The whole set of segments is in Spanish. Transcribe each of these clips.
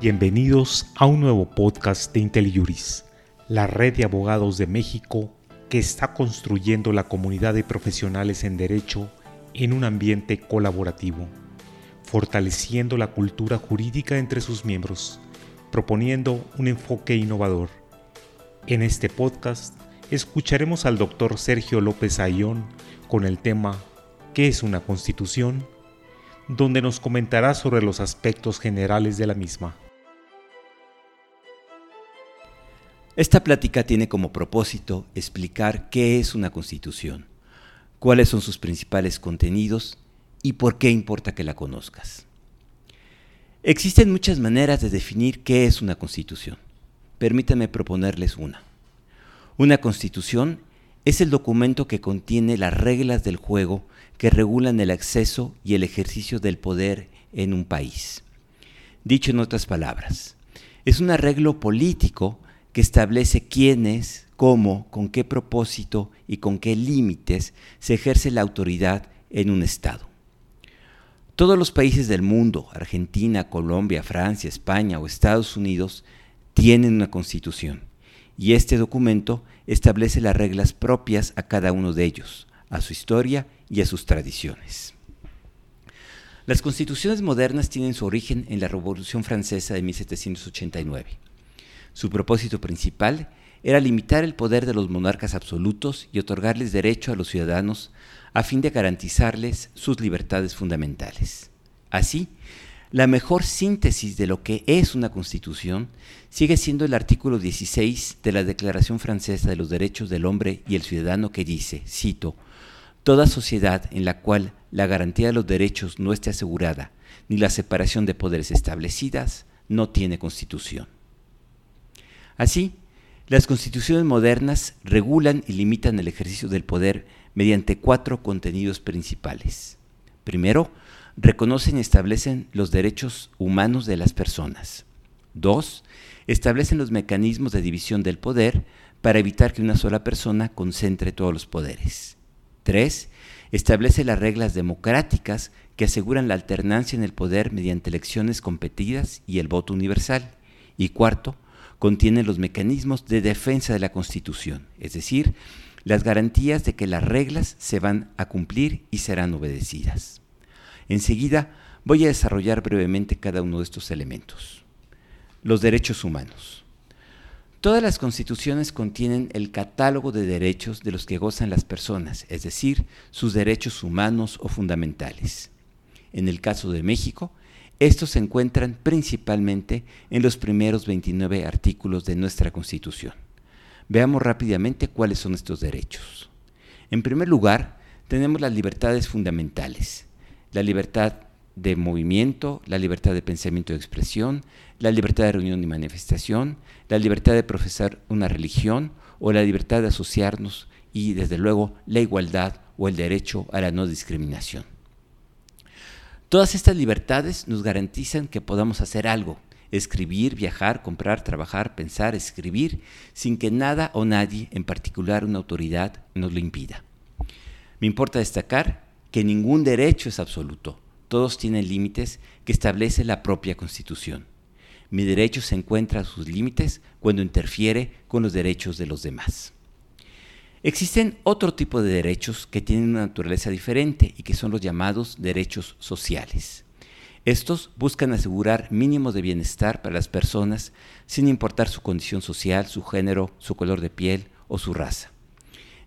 Bienvenidos a un nuevo podcast de IntelliJuris, la red de abogados de México que está construyendo la comunidad de profesionales en derecho en un ambiente colaborativo, fortaleciendo la cultura jurídica entre sus miembros, proponiendo un enfoque innovador. En este podcast escucharemos al doctor Sergio López Ayón con el tema ¿Qué es una constitución? Donde nos comentará sobre los aspectos generales de la misma. Esta plática tiene como propósito explicar qué es una constitución, cuáles son sus principales contenidos y por qué importa que la conozcas. Existen muchas maneras de definir qué es una constitución. Permítanme proponerles una. Una constitución es el documento que contiene las reglas del juego que regulan el acceso y el ejercicio del poder en un país. Dicho en otras palabras, es un arreglo político que establece quiénes, cómo, con qué propósito y con qué límites se ejerce la autoridad en un Estado. Todos los países del mundo, Argentina, Colombia, Francia, España o Estados Unidos, tienen una constitución y este documento establece las reglas propias a cada uno de ellos, a su historia y a sus tradiciones. Las constituciones modernas tienen su origen en la Revolución Francesa de 1789 su propósito principal era limitar el poder de los monarcas absolutos y otorgarles derecho a los ciudadanos a fin de garantizarles sus libertades fundamentales. Así, la mejor síntesis de lo que es una constitución sigue siendo el artículo 16 de la Declaración Francesa de los Derechos del Hombre y el Ciudadano que dice, cito, Toda sociedad en la cual la garantía de los derechos no esté asegurada ni la separación de poderes establecidas no tiene constitución. Así, las constituciones modernas regulan y limitan el ejercicio del poder mediante cuatro contenidos principales. Primero, reconocen y establecen los derechos humanos de las personas. Dos, establecen los mecanismos de división del poder para evitar que una sola persona concentre todos los poderes. Tres, establece las reglas democráticas que aseguran la alternancia en el poder mediante elecciones competidas y el voto universal. Y cuarto, contiene los mecanismos de defensa de la Constitución, es decir, las garantías de que las reglas se van a cumplir y serán obedecidas. Enseguida voy a desarrollar brevemente cada uno de estos elementos. Los derechos humanos. Todas las constituciones contienen el catálogo de derechos de los que gozan las personas, es decir, sus derechos humanos o fundamentales. En el caso de México, estos se encuentran principalmente en los primeros 29 artículos de nuestra Constitución. Veamos rápidamente cuáles son estos derechos. En primer lugar, tenemos las libertades fundamentales, la libertad de movimiento, la libertad de pensamiento y expresión, la libertad de reunión y manifestación, la libertad de profesar una religión o la libertad de asociarnos y, desde luego, la igualdad o el derecho a la no discriminación. Todas estas libertades nos garantizan que podamos hacer algo, escribir, viajar, comprar, trabajar, pensar, escribir, sin que nada o nadie, en particular una autoridad, nos lo impida. Me importa destacar que ningún derecho es absoluto, todos tienen límites que establece la propia Constitución. Mi derecho se encuentra a sus límites cuando interfiere con los derechos de los demás. Existen otro tipo de derechos que tienen una naturaleza diferente y que son los llamados derechos sociales. Estos buscan asegurar mínimos de bienestar para las personas sin importar su condición social, su género, su color de piel o su raza.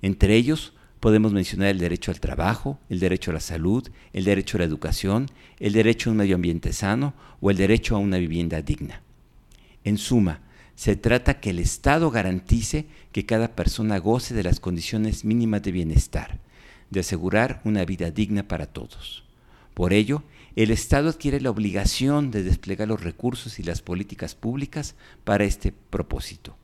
Entre ellos podemos mencionar el derecho al trabajo, el derecho a la salud, el derecho a la educación, el derecho a un medio ambiente sano o el derecho a una vivienda digna. En suma, se trata que el Estado garantice que cada persona goce de las condiciones mínimas de bienestar, de asegurar una vida digna para todos. Por ello, el Estado adquiere la obligación de desplegar los recursos y las políticas públicas para este propósito.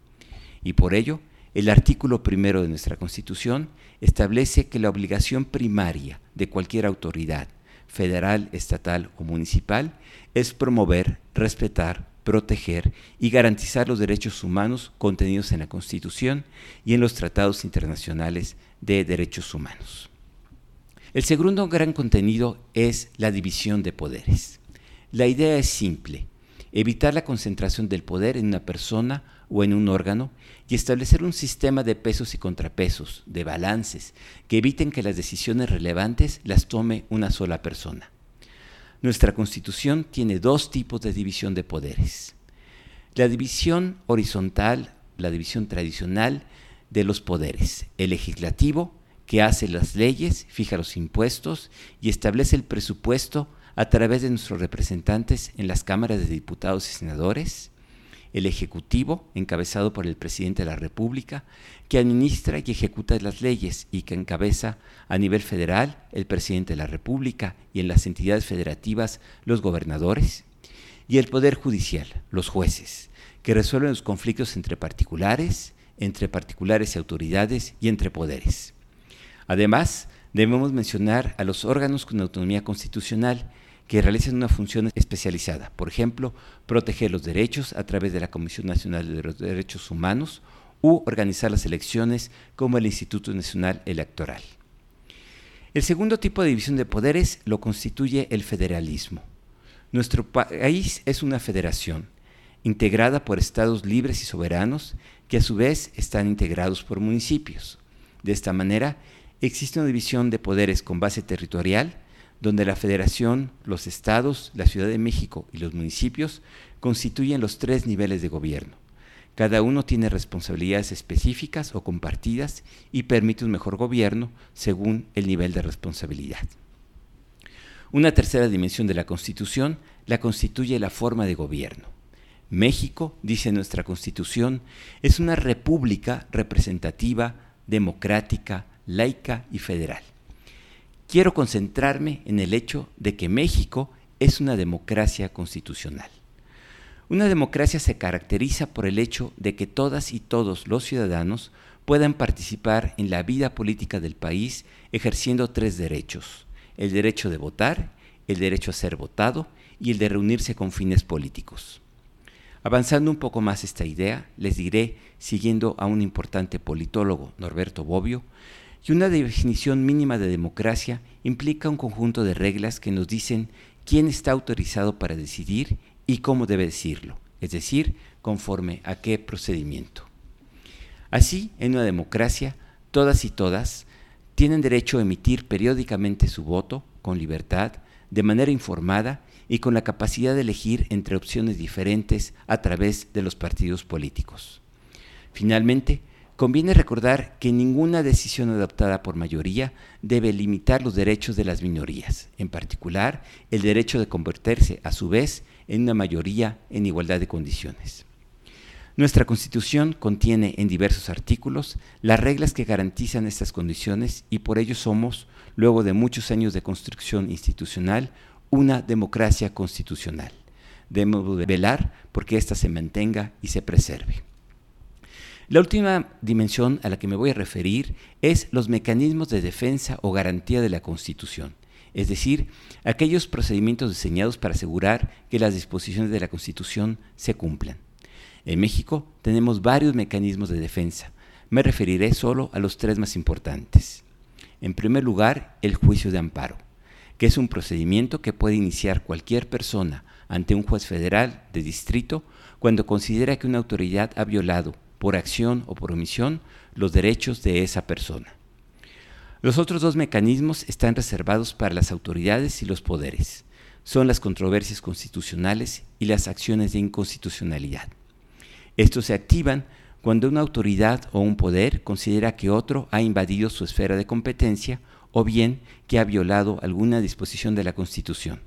Y por ello, el artículo primero de nuestra Constitución establece que la obligación primaria de cualquier autoridad, federal, estatal o municipal, es promover, respetar, proteger y garantizar los derechos humanos contenidos en la Constitución y en los tratados internacionales de derechos humanos. El segundo gran contenido es la división de poderes. La idea es simple. Evitar la concentración del poder en una persona o en un órgano y establecer un sistema de pesos y contrapesos, de balances, que eviten que las decisiones relevantes las tome una sola persona. Nuestra Constitución tiene dos tipos de división de poderes. La división horizontal, la división tradicional de los poderes, el legislativo, que hace las leyes, fija los impuestos y establece el presupuesto a través de nuestros representantes en las cámaras de diputados y senadores, el Ejecutivo, encabezado por el Presidente de la República, que administra y ejecuta las leyes y que encabeza a nivel federal el Presidente de la República y en las entidades federativas los gobernadores, y el Poder Judicial, los jueces, que resuelven los conflictos entre particulares, entre particulares y autoridades y entre poderes. Además, debemos mencionar a los órganos con autonomía constitucional que realizan una función especializada, por ejemplo, proteger los derechos a través de la Comisión Nacional de los Derechos Humanos u organizar las elecciones como el Instituto Nacional Electoral. El segundo tipo de división de poderes lo constituye el federalismo. Nuestro país es una federación integrada por estados libres y soberanos que a su vez están integrados por municipios. De esta manera, existe una división de poderes con base territorial donde la federación, los estados, la Ciudad de México y los municipios constituyen los tres niveles de gobierno. Cada uno tiene responsabilidades específicas o compartidas y permite un mejor gobierno según el nivel de responsabilidad. Una tercera dimensión de la Constitución la constituye la forma de gobierno. México, dice nuestra Constitución, es una república representativa, democrática, laica y federal quiero concentrarme en el hecho de que México es una democracia constitucional. Una democracia se caracteriza por el hecho de que todas y todos los ciudadanos puedan participar en la vida política del país ejerciendo tres derechos, el derecho de votar, el derecho a ser votado y el de reunirse con fines políticos. Avanzando un poco más esta idea, les diré, siguiendo a un importante politólogo, Norberto Bobbio, y una definición mínima de democracia implica un conjunto de reglas que nos dicen quién está autorizado para decidir y cómo debe decirlo, es decir, conforme a qué procedimiento. Así, en una democracia, todas y todas tienen derecho a emitir periódicamente su voto con libertad, de manera informada y con la capacidad de elegir entre opciones diferentes a través de los partidos políticos. Finalmente, Conviene recordar que ninguna decisión adoptada por mayoría debe limitar los derechos de las minorías, en particular el derecho de convertirse a su vez en una mayoría en igualdad de condiciones. Nuestra Constitución contiene en diversos artículos las reglas que garantizan estas condiciones y por ello somos, luego de muchos años de construcción institucional, una democracia constitucional. Debemos velar porque ésta se mantenga y se preserve. La última dimensión a la que me voy a referir es los mecanismos de defensa o garantía de la Constitución, es decir, aquellos procedimientos diseñados para asegurar que las disposiciones de la Constitución se cumplan. En México tenemos varios mecanismos de defensa. Me referiré solo a los tres más importantes. En primer lugar, el juicio de amparo, que es un procedimiento que puede iniciar cualquier persona ante un juez federal de distrito cuando considera que una autoridad ha violado por acción o por omisión, los derechos de esa persona. Los otros dos mecanismos están reservados para las autoridades y los poderes. Son las controversias constitucionales y las acciones de inconstitucionalidad. Estos se activan cuando una autoridad o un poder considera que otro ha invadido su esfera de competencia o bien que ha violado alguna disposición de la Constitución.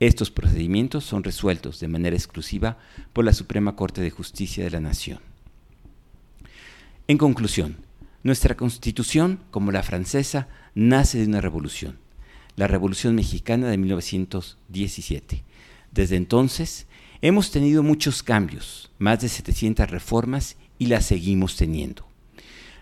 Estos procedimientos son resueltos de manera exclusiva por la Suprema Corte de Justicia de la Nación. En conclusión, nuestra constitución, como la francesa, nace de una revolución, la Revolución Mexicana de 1917. Desde entonces, hemos tenido muchos cambios, más de 700 reformas y las seguimos teniendo.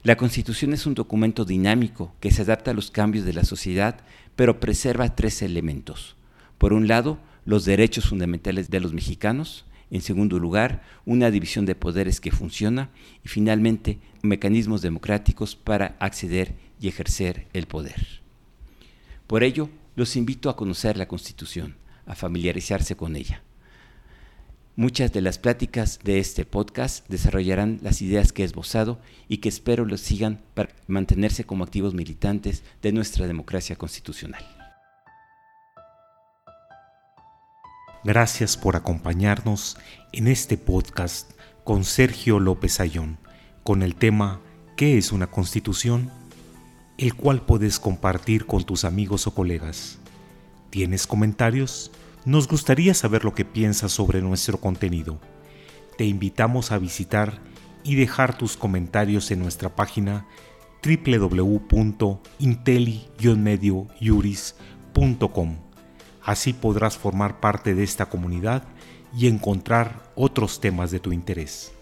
La Constitución es un documento dinámico que se adapta a los cambios de la sociedad, pero preserva tres elementos. Por un lado, los derechos fundamentales de los mexicanos, en segundo lugar, una división de poderes que funciona y finalmente mecanismos democráticos para acceder y ejercer el poder. Por ello, los invito a conocer la Constitución, a familiarizarse con ella. Muchas de las pláticas de este podcast desarrollarán las ideas que he esbozado y que espero los sigan para mantenerse como activos militantes de nuestra democracia constitucional. Gracias por acompañarnos en este podcast con Sergio López Ayón, con el tema ¿Qué es una constitución? el cual puedes compartir con tus amigos o colegas. ¿Tienes comentarios? Nos gustaría saber lo que piensas sobre nuestro contenido. Te invitamos a visitar y dejar tus comentarios en nuestra página www.inteli-mediojuris.com. Así podrás formar parte de esta comunidad y encontrar otros temas de tu interés.